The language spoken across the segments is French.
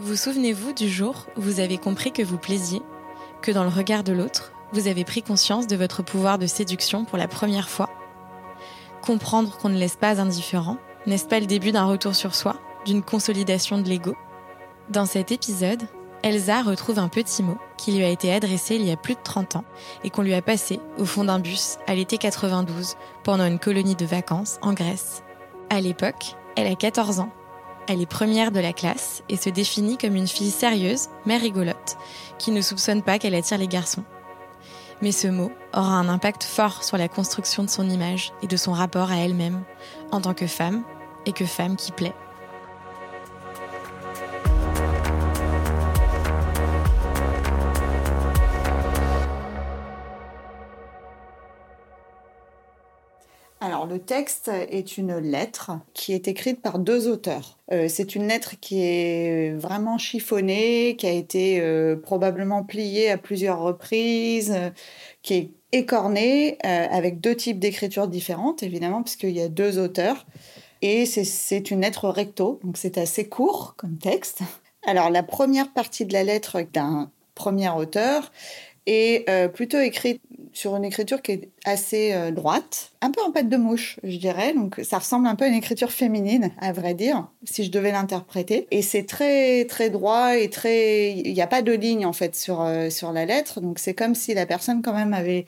Vous souvenez-vous du jour où vous avez compris que vous plaisiez, que dans le regard de l'autre, vous avez pris conscience de votre pouvoir de séduction pour la première fois? Comprendre qu'on ne laisse pas indifférent, n'est-ce pas le début d'un retour sur soi, d'une consolidation de l'ego? Dans cet épisode, Elsa retrouve un petit mot qui lui a été adressé il y a plus de 30 ans et qu'on lui a passé au fond d'un bus à l'été 92 pendant une colonie de vacances en Grèce. À l'époque, elle a 14 ans elle est première de la classe et se définit comme une fille sérieuse, mais rigolote, qui ne soupçonne pas qu'elle attire les garçons. Mais ce mot aura un impact fort sur la construction de son image et de son rapport à elle-même, en tant que femme, et que femme qui plaît. Le texte est une lettre qui est écrite par deux auteurs. Euh, c'est une lettre qui est vraiment chiffonnée, qui a été euh, probablement pliée à plusieurs reprises, euh, qui est écornée avec deux types d'écriture différentes, évidemment, puisqu'il y a deux auteurs. Et c'est une lettre recto, donc c'est assez court comme texte. Alors, la première partie de la lettre d'un premier auteur est plutôt écrite sur une écriture qui est assez euh, droite, un peu en pâte de mouche, je dirais. Donc ça ressemble un peu à une écriture féminine, à vrai dire, si je devais l'interpréter. Et c'est très très droit et très, il n'y a pas de ligne en fait sur euh, sur la lettre. Donc c'est comme si la personne quand même avait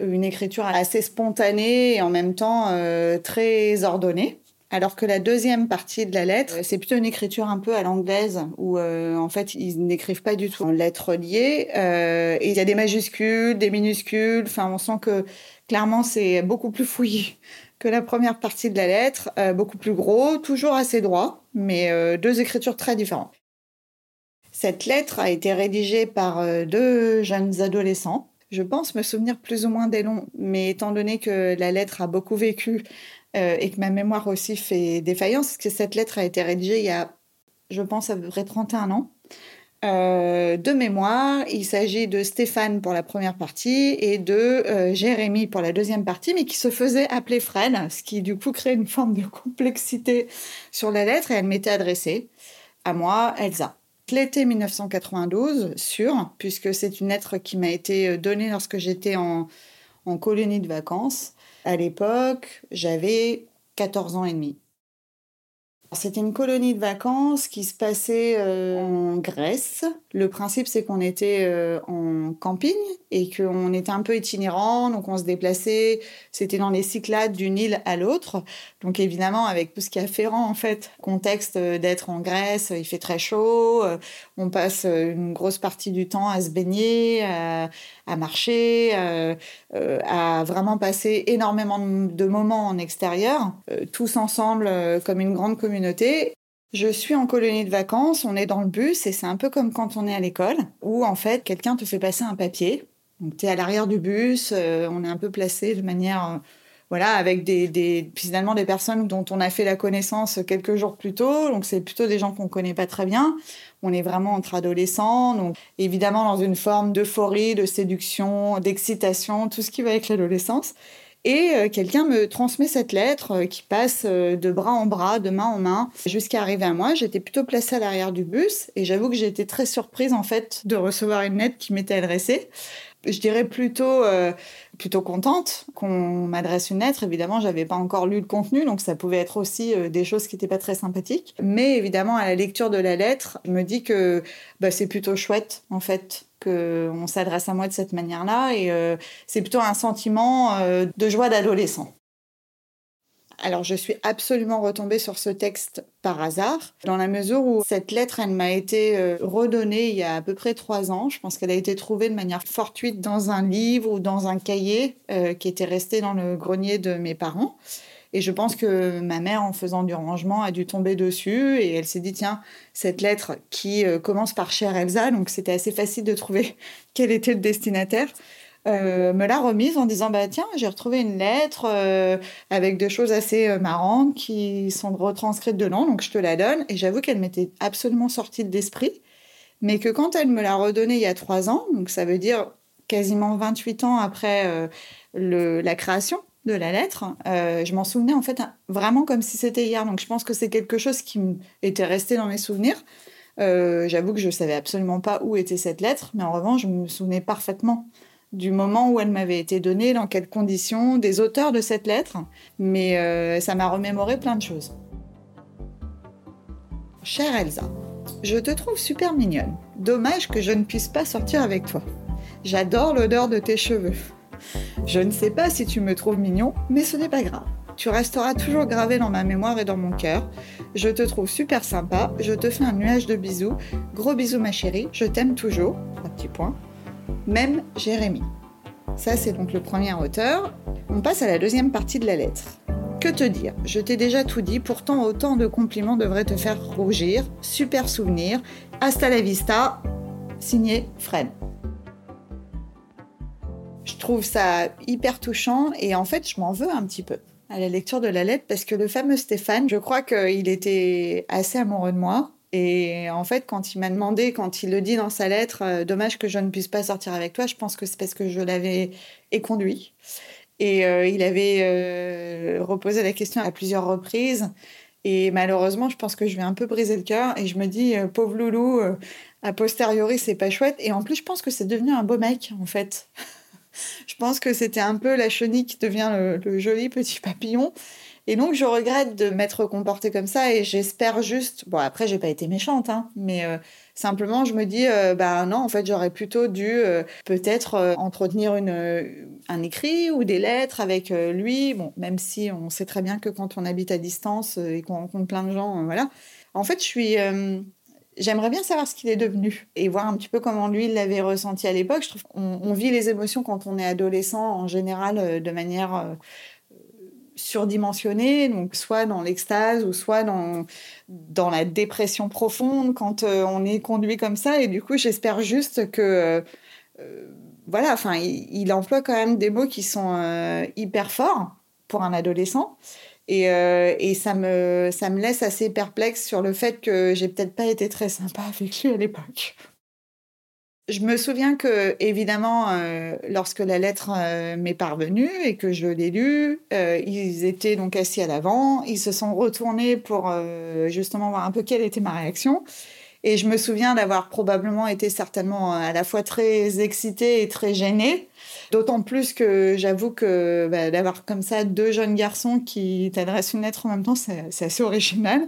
une écriture assez spontanée et en même temps euh, très ordonnée. Alors que la deuxième partie de la lettre, c'est plutôt une écriture un peu à l'anglaise, où euh, en fait ils n'écrivent pas du tout en lettres liées. Euh, et il y a des majuscules, des minuscules. Enfin, on sent que clairement c'est beaucoup plus fouillé que la première partie de la lettre, euh, beaucoup plus gros, toujours assez droit, mais deux écritures très différentes. Cette lettre a été rédigée par deux jeunes adolescents. Je pense me souvenir plus ou moins des noms, mais étant donné que la lettre a beaucoup vécu euh, et que ma mémoire aussi fait défaillance, parce que cette lettre a été rédigée il y a, je pense, à peu près 31 ans. Euh, de mémoire, il s'agit de Stéphane pour la première partie et de euh, Jérémy pour la deuxième partie, mais qui se faisait appeler Fred, ce qui du coup crée une forme de complexité sur la lettre et elle m'était adressée à moi, Elsa. L'été 1992, sûr, puisque c'est une lettre qui m'a été donnée lorsque j'étais en, en colonie de vacances. À l'époque, j'avais 14 ans et demi. C'était une colonie de vacances qui se passait euh, en Grèce. Le principe, c'est qu'on était euh, en camping et qu'on était un peu itinérant, donc on se déplaçait. C'était dans les Cyclades d'une île à l'autre. Donc évidemment, avec tout ce qui est afférent, en fait, contexte d'être en Grèce, il fait très chaud, euh, on passe une grosse partie du temps à se baigner, à marcher, à vraiment passer énormément de moments en extérieur, tous ensemble comme une grande communauté je suis en colonie de vacances, on est dans le bus et c'est un peu comme quand on est à l'école où en fait quelqu'un te fait passer un papier. Donc tu es à l'arrière du bus, euh, on est un peu placé de manière euh, voilà avec des, finalement des personnes dont on a fait la connaissance quelques jours plus tôt, donc c'est plutôt des gens qu'on connaît pas très bien. On est vraiment entre adolescents, donc évidemment dans une forme d'euphorie, de séduction, d'excitation, tout ce qui va avec l'adolescence. Et euh, quelqu'un me transmet cette lettre euh, qui passe euh, de bras en bras, de main en main, jusqu'à arriver à moi. J'étais plutôt placée à l'arrière du bus et j'avoue que j'ai été très surprise en fait de recevoir une lettre qui m'était adressée. Je dirais plutôt plutôt contente qu'on m'adresse une lettre. Évidemment, j'avais pas encore lu le contenu, donc ça pouvait être aussi des choses qui n'étaient pas très sympathiques. Mais évidemment, à la lecture de la lettre, je me dis que bah, c'est plutôt chouette en fait qu'on s'adresse à moi de cette manière-là. Et euh, c'est plutôt un sentiment euh, de joie d'adolescent. Alors, je suis absolument retombée sur ce texte par hasard, dans la mesure où cette lettre, elle m'a été euh, redonnée il y a à peu près trois ans. Je pense qu'elle a été trouvée de manière fortuite dans un livre ou dans un cahier qui était resté dans le grenier de mes parents. Et je pense que ma mère, en faisant du rangement, a dû tomber dessus. Et elle s'est dit tiens, cette lettre qui euh, commence par Cher Elsa, donc c'était assez facile de trouver quel était le destinataire. Euh, me l'a remise en disant bah tiens j'ai retrouvé une lettre euh, avec des choses assez marrantes qui sont retranscrites dedans. Donc je te la donne. Et j'avoue qu'elle m'était absolument sortie de l'esprit. Mais que quand elle me l'a redonnée il y a trois ans donc ça veut dire quasiment 28 ans après le, la création de la lettre, euh, je m'en souvenais en fait vraiment comme si c'était hier. Donc je pense que c'est quelque chose qui était resté dans mes souvenirs. J'avoue que je savais absolument pas où était cette lettre, mais en revanche, je me souvenais parfaitement du moment où elle m'avait été donnée, dans quelles conditions, des auteurs de cette lettre, mais euh, ça m'a remémoré plein de choses. Chère Elsa, je te trouve super mignonne. Dommage que je ne puisse pas sortir avec toi. J'adore l'odeur de tes cheveux. Je ne sais pas si tu me trouves mignon, mais ce n'est pas grave. Tu resteras toujours gravé dans ma mémoire et dans mon cœur. Je te trouve super sympa. Je te fais un nuage de bisous. Gros bisous ma chérie. Je t'aime toujours. Un petit point même Jérémie. Ça, c'est donc le premier auteur. On passe à la deuxième partie de la lettre. Que te dire? Je t'ai déjà tout dit, pourtant autant de compliments devraient te faire rougir. Super souvenir. Hasta la vista. Signé Fred. Je trouve ça hyper touchant et en fait, je m'en veux un petit peu à la lecture de la lettre parce que le fameux Stéphane, je crois qu'il était assez amoureux de moi et en fait, quand il m'a demandé, quand il le dit dans sa lettre, euh, dommage que je ne puisse pas sortir avec toi, je pense que c'est parce que je l'avais éconduit. Et euh, il avait euh, reposé la question à plusieurs reprises. Et malheureusement, je pense que je vais un peu briser le cœur. Et je me dis, pauvre loulou, a posteriori, c'est pas chouette. Et en plus, je pense que c'est devenu un beau mec, en fait. Je pense que c'était un peu la chenille qui devient le, joli petit papillon. Et donc, je regrette de m'être comportée comme ça et j'espère juste. Bon, après, j'ai pas été méchante, hein, mais euh, simplement, je me dis, euh, bah non, en fait, j'aurais plutôt dû euh, peut-être entretenir une, un écrit ou des lettres avec lui. Bon, même si on sait très bien que quand on habite à distance et qu'on rencontre plein de gens, voilà. En fait, je suis. J'aimerais bien savoir ce qu'il est devenu et voir un petit peu comment lui l'avait ressenti à l'époque. Je trouve qu'on on vit les émotions quand on est adolescent en général de manière surdimensionné, donc soit dans l'extase ou soit dans, dans la dépression profonde quand euh, on est conduit comme ça. Et du coup, j'espère juste que, euh, euh, voilà, enfin, il, emploie quand même des mots qui sont hyper forts pour un adolescent. Et, et, ça, me, ça me laisse assez perplexe sur le fait que j'ai peut-être pas été très sympa avec lui à l'époque. Je me souviens que, évidemment, euh, lorsque la lettre euh, m'est parvenue et que je l'ai lue, euh, ils étaient donc assis à l'avant. Ils se sont retournés pour justement voir un peu quelle était ma réaction. Et je me souviens d'avoir probablement été certainement à la fois très excitée et très gênée. D'autant plus que j'avoue que bah, d'avoir comme ça deux jeunes garçons qui t'adressent une lettre en même temps, c'est assez original.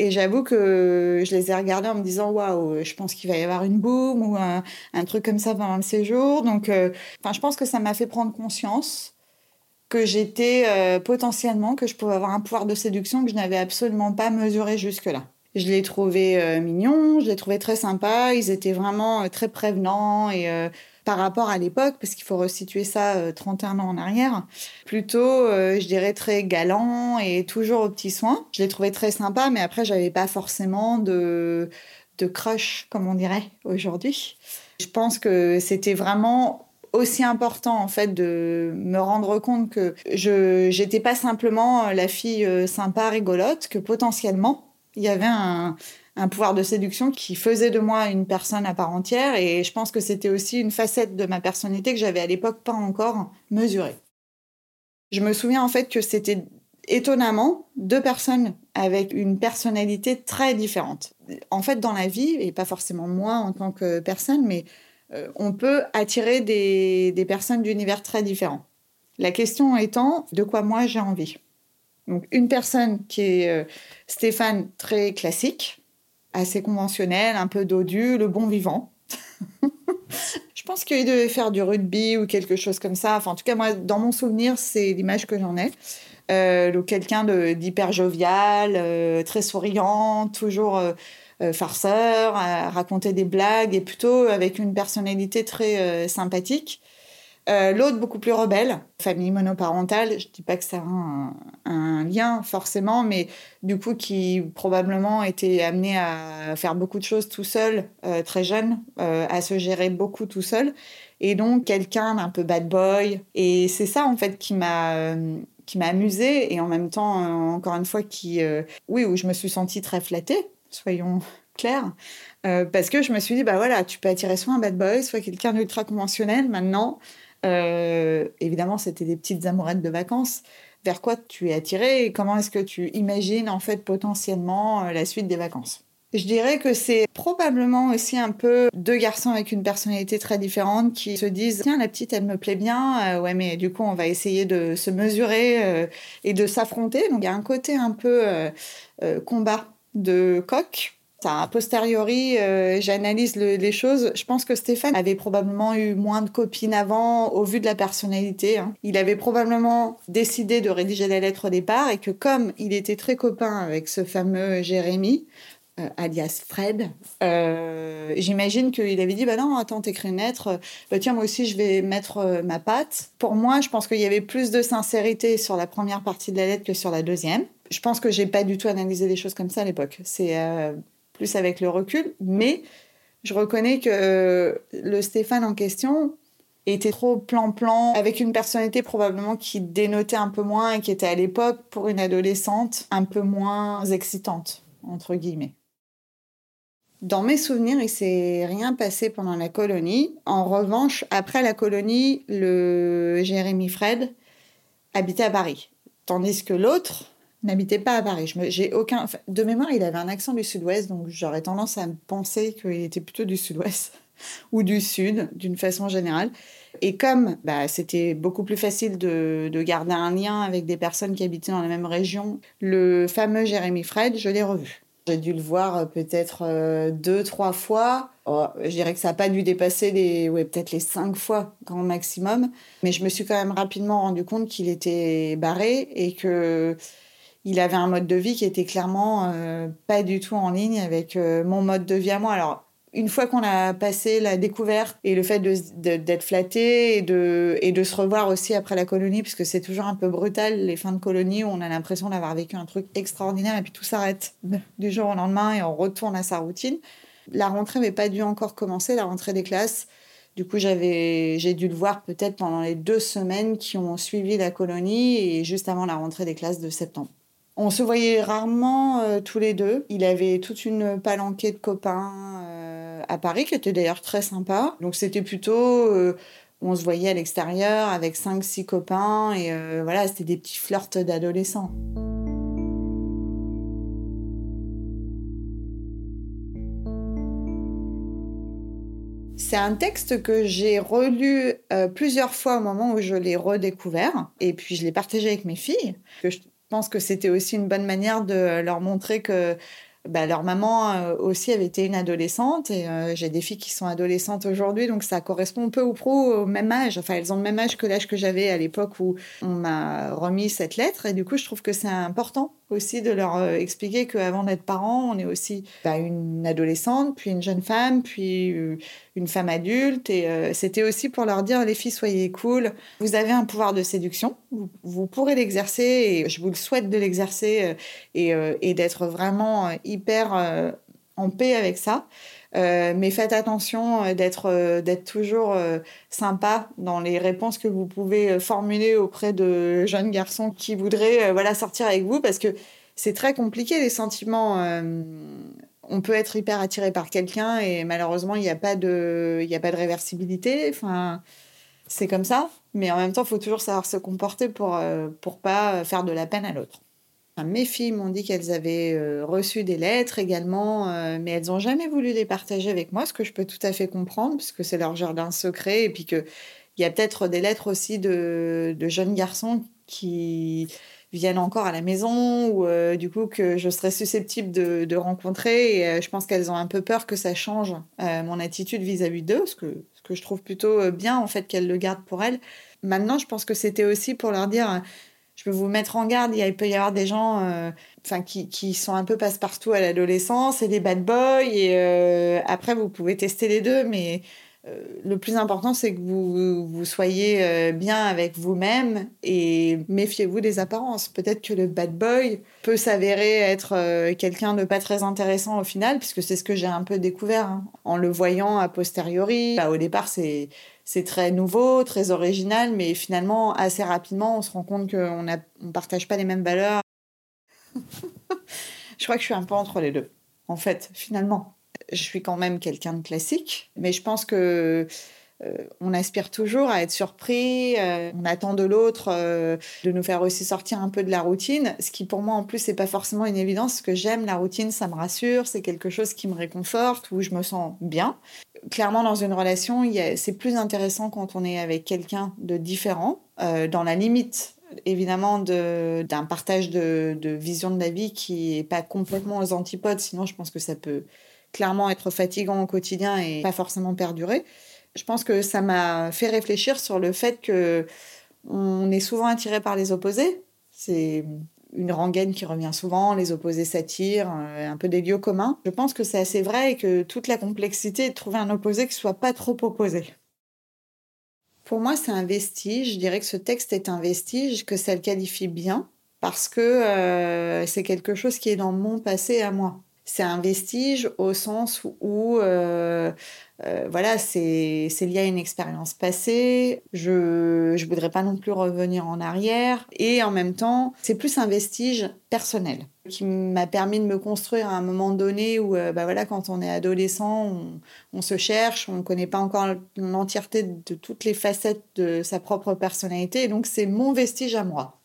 Et j'avoue que je les ai regardés en me disant waouh, je pense qu'il va y avoir une boum ou un, truc comme ça pendant le séjour. Donc, euh, je pense que ça m'a fait prendre conscience que j'étais euh, potentiellement, que je pouvais avoir un pouvoir de séduction que je n'avais absolument pas mesuré jusque-là. Je l'ai trouvé euh, mignon, je l'ai trouvé très sympa, ils étaient vraiment très prévenants et par rapport à l'époque, parce qu'il faut resituer ça 31 euh, ans en arrière, plutôt, euh, je dirais, très galant et toujours aux petits soins. Je l'ai trouvé très sympa, mais après, j'avais pas forcément de, de crush, comme on dirait aujourd'hui. Je pense que c'était vraiment aussi important en fait de me rendre compte que je j'étais pas simplement la fille euh, sympa rigolote que potentiellement il y avait un, pouvoir de séduction qui faisait de moi une personne à part entière. Et je pense que c'était aussi une facette de ma personnalité que j'avais à l'époque pas encore mesurée. Je me souviens en fait que c'était étonnamment deux personnes avec une personnalité très différente. En fait, dans la vie, et pas forcément moi en tant que personne, mais euh, on peut attirer des, des personnes d'univers très différents. La question étant de quoi moi j'ai envie? Donc une personne qui est euh, Stéphane très classique, assez conventionnel, un peu dodu, le bon vivant. je pense qu'il devait faire du rugby ou quelque chose comme ça. Enfin, en tout cas, moi, dans mon souvenir, c'est l'image que j'en ai. Euh, quelqu'un d'hyper jovial, euh, très souriant, toujours euh, farceur, à raconter des blagues et plutôt avec une personnalité très sympathique. Euh, l'autre, beaucoup plus rebelle, famille monoparentale. Je dis pas que ça a un, lien forcément, mais du coup, qui probablement était amené à faire beaucoup de choses tout seul, euh, très jeune, euh, à se gérer beaucoup tout seul. Et donc, quelqu'un d'un peu bad boy. Et c'est ça, en fait, qui m'a qui m'a amusée et en même temps, encore une fois, qui, oui, où je me suis sentie très flattée, soyons clairs. parce que je me suis dit, bah voilà, tu peux attirer soit un bad boy, soit quelqu'un d'ultra conventionnel. Maintenant, évidemment, c'était des petites amourettes de vacances. Vers quoi tu es attiré et comment est-ce que tu imagines en fait potentiellement euh, la suite des vacances? Je dirais que c'est probablement aussi un peu deux garçons avec une personnalité très différente qui se disent tiens la petite elle me plaît bien euh, ouais mais du coup on va essayer de se mesurer euh, et de s'affronter. Donc il y a un côté un peu euh, combat de coq a posteriori, j'analyse les choses. Je pense que Stéphane avait probablement eu moins de copines avant au vu de la personnalité. Hein. Il avait probablement décidé de rédiger la lettre au départ et que comme il était très copain avec ce fameux Jérémy, euh, alias Fred, euh, j'imagine qu'il avait dit bah non attends t'écris une lettre, bah tiens moi aussi je vais mettre euh, ma patte. Pour moi je pense qu'il y avait plus de sincérité sur la première partie de la lettre que sur la deuxième. Je pense que j'ai pas du tout analysé les choses comme ça à l'époque. C'est plus avec le recul, mais je reconnais que le Stéphane en question était trop plan-plan, avec une personnalité probablement qui dénotait un peu moins et qui était à l'époque, pour une adolescente, un peu moins excitante, entre guillemets. Dans mes souvenirs, il s'est rien passé pendant la colonie. En revanche, après la colonie, le Jérémy Fred habitait à Paris, tandis que l'autre n'habitait pas à Paris. J'ai aucun de mémoire, il avait un accent du Sud-Ouest, donc j'aurais tendance à penser qu'il était plutôt du Sud-Ouest ou du Sud, d'une façon générale. Et comme bah, c'était beaucoup plus facile de, de, garder un lien avec des personnes qui habitaient dans la même région, le fameux Jérémy Fred, je l'ai revu. J'ai dû le voir euh, peut-être euh, deux, trois fois. Oh, je dirais que ça n'a pas dû dépasser les, ouais, peut-être les cinq fois grand maximum. Mais je me suis quand même rapidement rendu compte qu'il était barré et que il avait un mode de vie qui était clairement euh, pas du tout en ligne avec mon mode de vie à moi. Alors, une fois qu'on a passé la découverte et le fait d'être flatté et de, et de se revoir aussi après la colonie, puisque c'est toujours un peu brutal, les fins de colonie, où on a l'impression d'avoir vécu un truc extraordinaire et puis tout s'arrête du jour au lendemain et on retourne à sa routine. La rentrée n'avait pas dû encore commencer, la rentrée des classes. Du coup, j'ai dû le voir peut-être pendant les deux semaines qui ont suivi la colonie et juste avant la rentrée des classes de septembre. On se voyait rarement euh, tous les deux. Il avait toute une palanquée de copains. Euh, à Paris, qui était d'ailleurs très sympa. Donc c'était plutôt, euh, on se voyait à l'extérieur avec 5-6 copains, et voilà, c'était des petits flirts d'adolescents. C'est un texte que j'ai relu plusieurs fois au moment où je l'ai redécouvert, et puis je l'ai partagé avec mes filles, pense que c'était aussi une bonne manière de leur montrer que bah, leur maman euh, aussi avait été une adolescente et euh, j'ai des filles qui sont adolescentes aujourd'hui, donc ça correspond peu ou prou au même âge. Enfin, elles ont le même âge que l'âge que j'avais à l'époque où on m'a remis cette lettre et du coup, je trouve que c'est important aussi de leur euh, expliquer qu'avant d'être parent, on est aussi bah, une adolescente, puis une jeune femme, puis euh, une femme adulte. Et euh, c'était aussi pour leur dire, les filles, soyez cool. Vous avez un pouvoir de séduction. Vous, pourrez l'exercer et je vous le souhaite de l'exercer et, et d'être vraiment hyper en paix avec ça. Mais faites attention d'être d'être toujours sympa dans les réponses que vous pouvez formuler auprès de jeunes garçons qui voudraient voilà sortir avec vous parce que c'est très compliqué les sentiments on peut être hyper attiré par quelqu'un et malheureusement il n'y a pas de il a pas de réversibilité. Enfin c'est comme ça mais en même temps il faut toujours savoir se comporter pour pour pas faire de la peine à l'autre mes filles m'ont dit qu'elles avaient euh, reçu des lettres également, euh, mais elles n'ont jamais voulu les partager avec moi, ce que je peux tout à fait comprendre, puisque c'est leur jardin secret, et puis qu'il y a peut-être des lettres aussi de, jeunes garçons qui viennent encore à la maison, ou euh, du coup que je serais susceptible de, rencontrer, et je pense qu'elles ont un peu peur que ça change mon attitude vis-à-vis d'eux, ce que, ce que je trouve plutôt bien, en fait, qu'elles le gardent pour elles. Maintenant, je pense que c'était aussi pour leur dire je peux vous mettre en garde. Il, peut y avoir des gens euh, qui, qui, sont un peu passe-partout à l'adolescence et des bad boys. Et euh, après, vous pouvez tester les deux, mais le plus important, c'est que vous, soyez bien avec vous-même et méfiez-vous des apparences. Peut-être que le bad boy peut s'avérer être quelqu'un de pas très intéressant au final, puisque c'est ce que j'ai un peu découvert hein, en le voyant a posteriori. Bah, au départ, c'est c'est très nouveau, très original, mais finalement, assez rapidement, on se rend compte qu'on ne partage pas les mêmes valeurs. je crois que je suis un peu entre les deux, en fait, finalement. Je suis quand même quelqu'un de classique, mais je pense que euh, on aspire toujours à être surpris, euh, on attend de l'autre de nous faire aussi sortir un peu de la routine, ce qui pour moi en plus n'est pas forcément une évidence, parce que j'aime la routine, ça me rassure, c'est quelque chose qui me réconforte, où je me sens bien. Clairement, dans une relation, c'est plus intéressant quand on est avec quelqu'un de différent, dans la limite évidemment d'un partage de, de, vision de la vie qui n'est pas complètement aux antipodes, sinon je pense que ça peut clairement être fatigant au quotidien et pas forcément perdurer. Je pense que ça m'a fait réfléchir sur le fait que on est souvent attiré par les opposés. C'est une rengaine qui revient souvent, les opposés s'attirent, euh, un peu des lieux communs. Je pense que c'est assez vrai et que toute la complexité est de trouver un opposé qui soit pas trop opposé. Pour moi, c'est un vestige. Je dirais que ce texte est un vestige, que ça le qualifie bien, parce que euh, c'est quelque chose qui est dans mon passé à moi c'est un vestige au sens où, euh, euh, voilà, c'est lié à une expérience passée. Je ne voudrais pas non plus revenir en arrière. Et en même temps, c'est plus un vestige personnel qui m'a permis de me construire à un moment donné où, euh, bah voilà, quand on est adolescent, on, on se cherche, on ne connaît pas encore l'entièreté de toutes les facettes de sa propre personnalité. Et donc, c'est mon vestige à moi.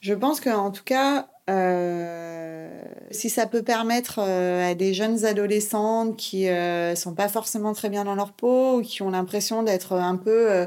Je pense qu'en tout cas, euh, si ça peut permettre euh, à des jeunes adolescentes qui euh, sont pas forcément très bien dans leur peau ou qui ont l'impression d'être un peu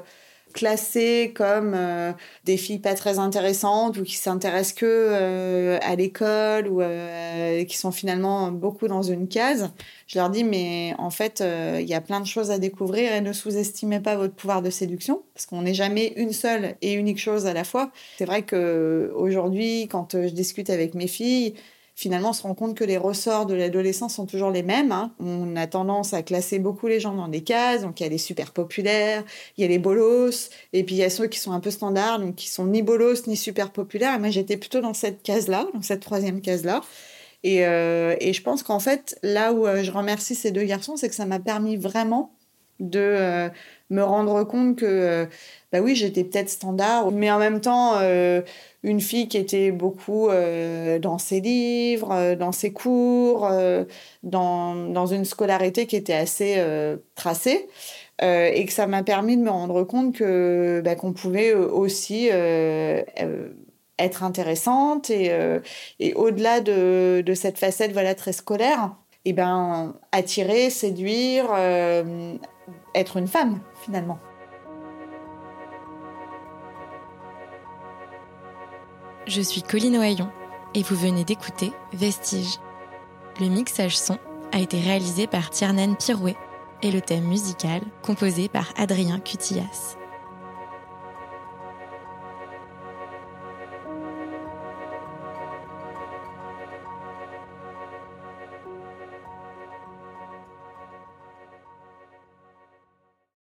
classées comme euh, des filles pas très intéressantes ou qui s'intéressent que euh, à l'école ou euh, qui sont finalement beaucoup dans une case, je leur dis mais en fait il y a plein de choses à découvrir et ne sous-estimez pas votre pouvoir de séduction parce qu'on n'est jamais une seule et unique chose à la fois. C'est vrai que aujourd'hui quand je discute avec mes filles, finalement, on se rend compte que les ressorts de l'adolescence sont toujours les mêmes. Hein. On a tendance à classer beaucoup les gens dans des cases. Donc, il y a les super populaires, il y a les bolos, et puis il y a ceux qui sont un peu standards, donc qui sont ni bolos ni super populaires. Et moi, j'étais plutôt dans cette case-là, dans cette troisième case-là. Et, euh, je pense qu'en fait, là où euh, je remercie ces deux garçons, c'est que ça m'a permis vraiment de euh, me rendre compte que, euh, bah oui, j'étais peut-être standard, mais en même temps, euh, une fille qui était beaucoup euh, dans ses livres, dans ses cours, dans, dans, une scolarité qui était assez tracée. et que ça m'a permis de me rendre compte que bah, qu'on pouvait aussi être intéressante et, et au-delà de, de, cette facette voilà très scolaire, et ben attirer, séduire, être une femme finalement. Je suis Colline Ohaillon et vous venez d'écouter Vestige. Le mixage son a été réalisé par Tiernan Pirouet et le thème musical composé par Adrien Cutillas.